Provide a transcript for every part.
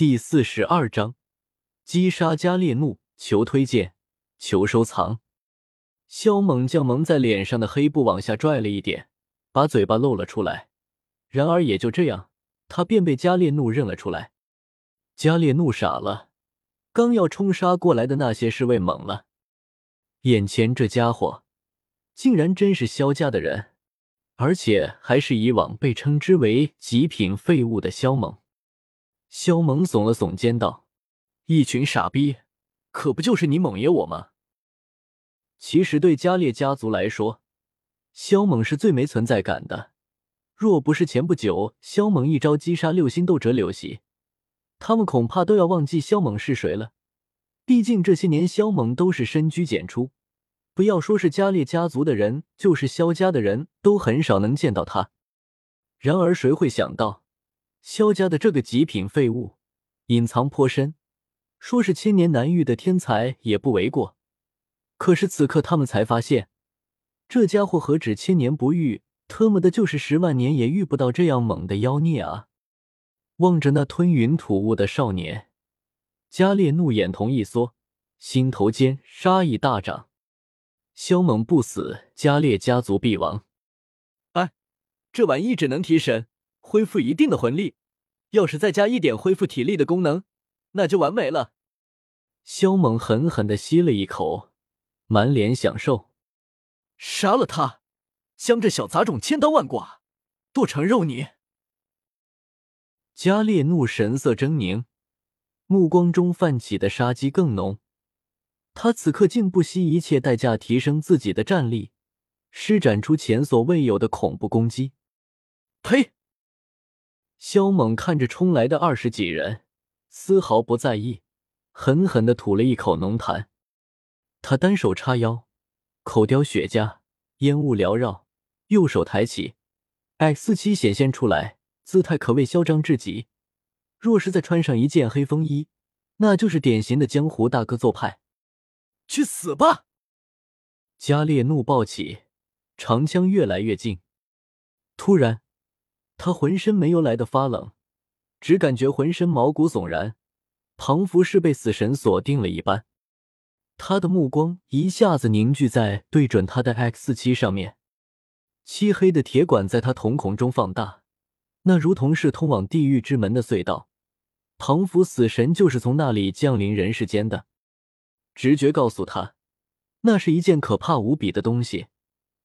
第四十二章，击杀加列怒，求推荐，求收藏。萧猛将蒙在脸上的黑布往下拽了一点，把嘴巴露了出来。然而也就这样，他便被加列怒认了出来。加列怒傻了，刚要冲杀过来的那些侍卫懵了，眼前这家伙竟然真是萧家的人，而且还是以往被称之为极品废物的萧猛。萧猛耸了耸肩道：“一群傻逼，可不就是你猛爷我吗？”其实对加列家族来说，萧猛是最没存在感的。若不是前不久萧猛一招击杀六星斗者柳席，他们恐怕都要忘记萧猛是谁了。毕竟这些年萧猛都是深居简出，不要说是加列家族的人，就是萧家的人都很少能见到他。然而谁会想到？萧家的这个极品废物，隐藏颇深，说是千年难遇的天才也不为过。可是此刻他们才发现，这家伙何止千年不遇，特么的就是十万年也遇不到这样猛的妖孽啊！望着那吞云吐雾的少年，加列怒眼瞳一缩，心头间杀意大涨。萧猛不死，加列家族必亡。哎，这玩意只能提神。恢复一定的魂力，要是再加一点恢复体力的功能，那就完美了。萧猛狠狠的吸了一口，满脸享受。杀了他，将这小杂种千刀万剐，剁成肉泥。加列怒神色狰狞，目光中泛起的杀机更浓。他此刻竟不惜一切代价提升自己的战力，施展出前所未有的恐怖攻击。呸！萧猛看着冲来的二十几人，丝毫不在意，狠狠的吐了一口浓痰。他单手叉腰，口叼雪茄，烟雾缭绕，右手抬起，X 四七显现出来，姿态可谓嚣张至极。若是再穿上一件黑风衣，那就是典型的江湖大哥做派。去死吧！加列怒暴起，长枪越来越近，突然。他浑身没有来的发冷，只感觉浑身毛骨悚然，仿佛是被死神锁定了一般。他的目光一下子凝聚在对准他的 X 七上面，漆黑的铁管在他瞳孔中放大，那如同是通往地狱之门的隧道，仿佛死神就是从那里降临人世间的。直觉告诉他，那是一件可怕无比的东西，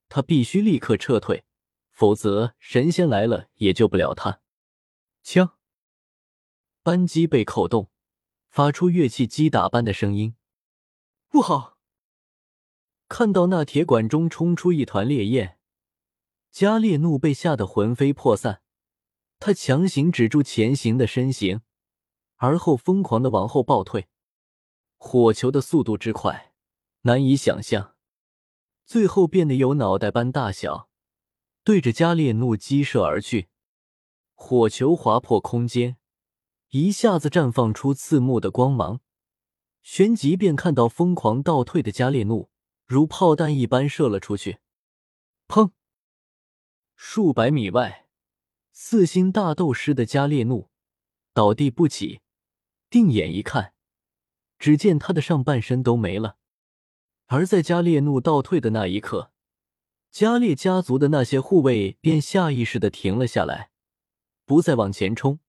他必须立刻撤退。否则，神仙来了也救不了他。枪，扳机被扣动，发出乐器击打般的声音。不好！看到那铁管中冲出一团烈焰，加列怒被吓得魂飞魄散。他强行止住前行的身形，而后疯狂的往后暴退。火球的速度之快，难以想象。最后变得有脑袋般大小。对着加列怒击射而去，火球划破空间，一下子绽放出刺目的光芒。旋即便看到疯狂倒退的加列怒，如炮弹一般射了出去。砰！数百米外，四星大斗师的加列怒倒地不起，定眼一看，只见他的上半身都没了。而在加列怒倒退的那一刻，加列家族的那些护卫便下意识的停了下来，不再往前冲。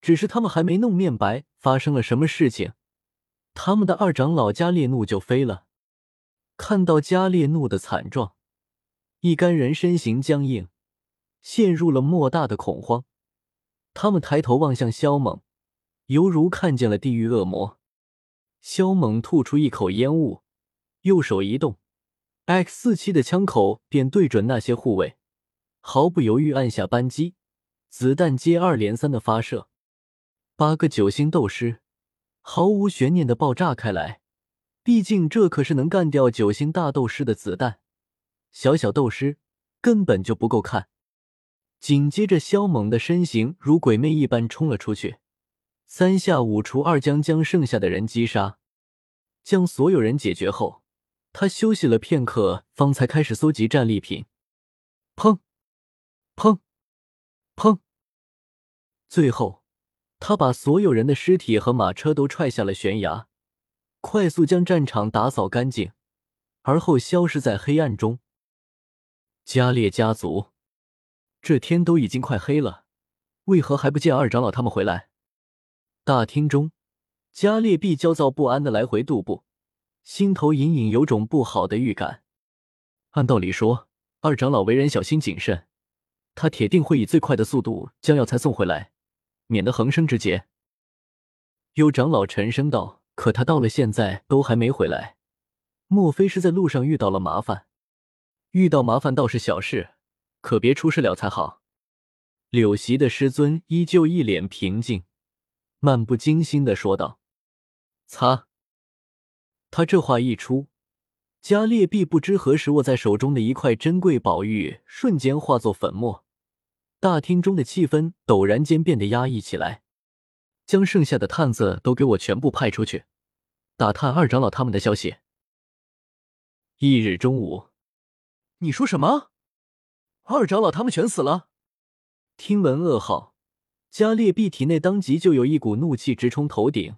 只是他们还没弄明白发生了什么事情，他们的二长老加列怒就飞了。看到加列怒的惨状，一干人身形僵硬，陷入了莫大的恐慌。他们抬头望向萧猛，犹如看见了地狱恶魔。萧猛吐出一口烟雾，右手一动。X 四七的枪口便对准那些护卫，毫不犹豫按下扳机，子弹接二连三的发射，八个九星斗师毫无悬念的爆炸开来。毕竟这可是能干掉九星大斗师的子弹，小小斗师根本就不够看。紧接着，萧猛的身形如鬼魅一般冲了出去，三下五除二将将剩下的人击杀，将所有人解决后。他休息了片刻，方才开始搜集战利品。砰，砰，砰！最后，他把所有人的尸体和马车都踹下了悬崖，快速将战场打扫干净，而后消失在黑暗中。加列家族，这天都已经快黑了，为何还不见二长老他们回来？大厅中，加列毕焦躁不安的来回踱步，心头隐隐有种不好的预感。按道理说，二长老为人小心谨慎，他铁定会以最快的速度将药材送回来。免得横生枝节。有长老沉声道：“可他到了现在都还没回来，莫非是在路上遇到了麻烦？遇到麻烦倒是小事，可别出事了才好。”柳席的师尊依旧一脸平静，漫不经心的说道：“擦！”他这话一出，加列毕不知何时握在手中的一块珍贵宝玉瞬间化作粉末。大厅中的气氛陡然间变得压抑起来。将剩下的探子都给我全部派出去，打探二长老他们的消息。翌日中午，你说什么？二长老他们全死了？听闻噩耗，加列毕体内当即就有一股怒气直冲头顶，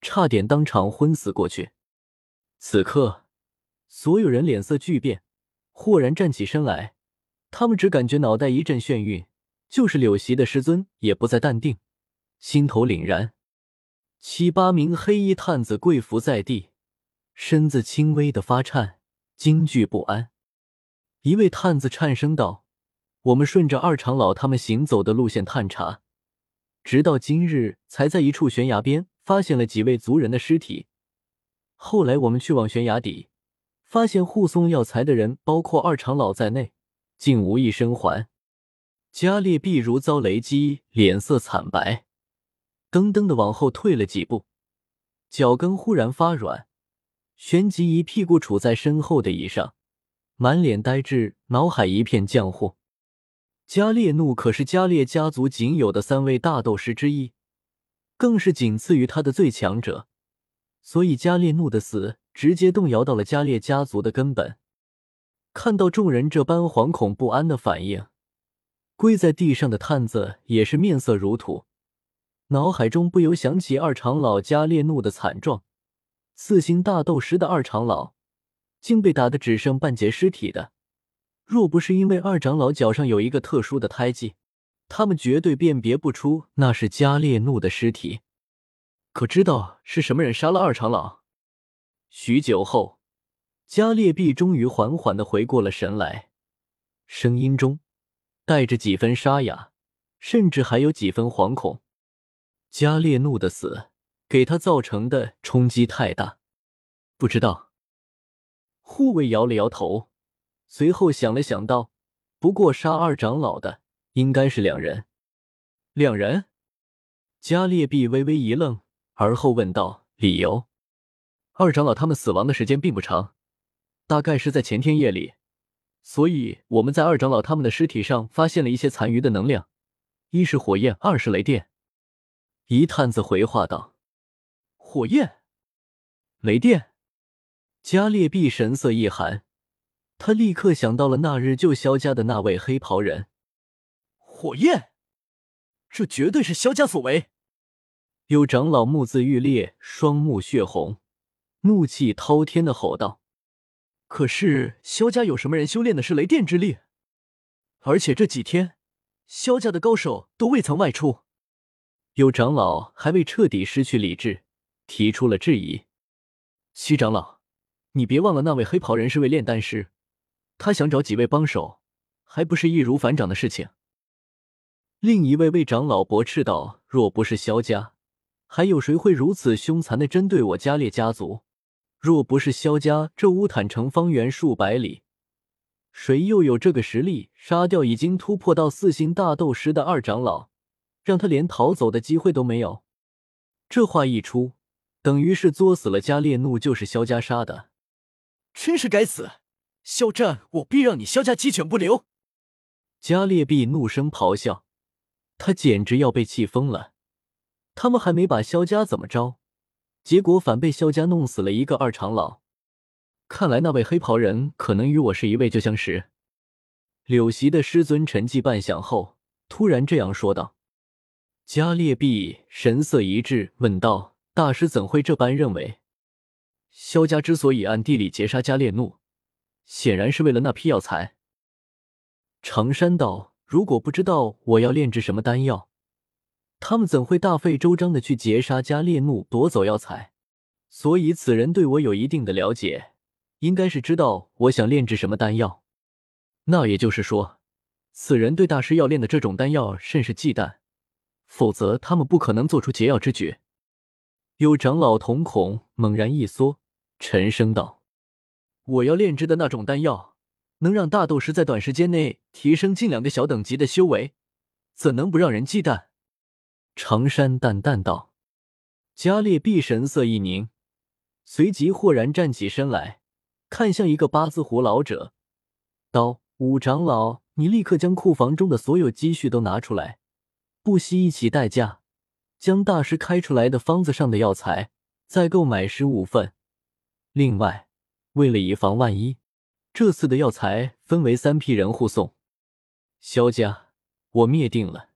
差点当场昏死过去。此刻，所有人脸色巨变，豁然站起身来，他们只感觉脑袋一阵眩晕。就是柳席的师尊也不再淡定，心头凛然。七八名黑衣探子跪伏在地，身子轻微的发颤，惊惧不安。一位探子颤声道：“我们顺着二长老他们行走的路线探查，直到今日才在一处悬崖边发现了几位族人的尸体。后来我们去往悬崖底，发现护送药材的人，包括二长老在内，竟无一生还。”加列毕如遭雷击，脸色惨白，噔噔的往后退了几步，脚跟忽然发软，旋即一屁股杵在身后的椅上，满脸呆滞，脑海一片浆糊。加列怒可是加列家族仅有的三位大斗师之一，更是仅次于他的最强者，所以加列怒的死直接动摇到了加列家族的根本。看到众人这般惶恐不安的反应。跪在地上的探子也是面色如土，脑海中不由想起二长老加列怒的惨状。四星大斗师的二长老竟被打得只剩半截尸体的，若不是因为二长老脚上有一个特殊的胎记，他们绝对辨别不出那是加列怒的尸体。可知道是什么人杀了二长老？许久后，加列毕终于缓缓的回过了神来，声音中。带着几分沙哑，甚至还有几分惶恐。加列怒的死给他造成的冲击太大，不知道。护卫摇了摇头，随后想了想道：“不过杀二长老的应该是两人。”两人。加列毕微微一愣，而后问道：“理由？”二长老他们死亡的时间并不长，大概是在前天夜里。所以我们在二长老他们的尸体上发现了一些残余的能量，一是火焰，二是雷电。一探子回话道：“火焰，雷电。”加列毕神色一寒，他立刻想到了那日救萧家的那位黑袍人。火焰，这绝对是萧家所为。有长老目眦欲裂，双目血红，怒气滔天的吼道。可是萧家有什么人修炼的是雷电之力？而且这几天萧家的高手都未曾外出。有长老还未彻底失去理智，提出了质疑。七长老，你别忘了那位黑袍人是位炼丹师，他想找几位帮手，还不是易如反掌的事情。另一位魏长老驳斥道：“若不是萧家，还有谁会如此凶残的针对我加列家族？”若不是萧家这乌坦城方圆数百里，谁又有这个实力杀掉已经突破到四星大斗师的二长老，让他连逃走的机会都没有？这话一出，等于是作死了。加列怒就是萧家杀的，真是该死！肖战，我必让你萧家鸡犬不留！加列毕怒声咆哮，他简直要被气疯了。他们还没把萧家怎么着？结果反被萧家弄死了一个二长老，看来那位黑袍人可能与我是一位旧相识。柳席的师尊沉寂半晌后，突然这样说道：“加列毕神色一滞，问道：“大师怎会这般认为？”萧家之所以暗地里劫杀加列怒，显然是为了那批药材。常山道：“如果不知道我要炼制什么丹药，他们怎会大费周章的去劫杀加列怒，夺走药材？所以此人对我有一定的了解，应该是知道我想炼制什么丹药。那也就是说，此人对大师要炼的这种丹药甚是忌惮。”否则，他们不可能做出劫药之举。有长老瞳孔猛然一缩，沉声道：“我要炼制的那种丹药，能让大斗师在短时间内提升近两个小等级的修为，怎能不让人忌惮？”长山淡淡道。加列毕神色一凝，随即豁然站起身来，看向一个八字胡老者，道：“五长老，你立刻将库房中的所有积蓄都拿出来。”不惜一起代价，将大师开出来的方子上的药材再购买十五份。另外，为了以防万一，这次的药材分为三批人护送。萧家，我灭定了。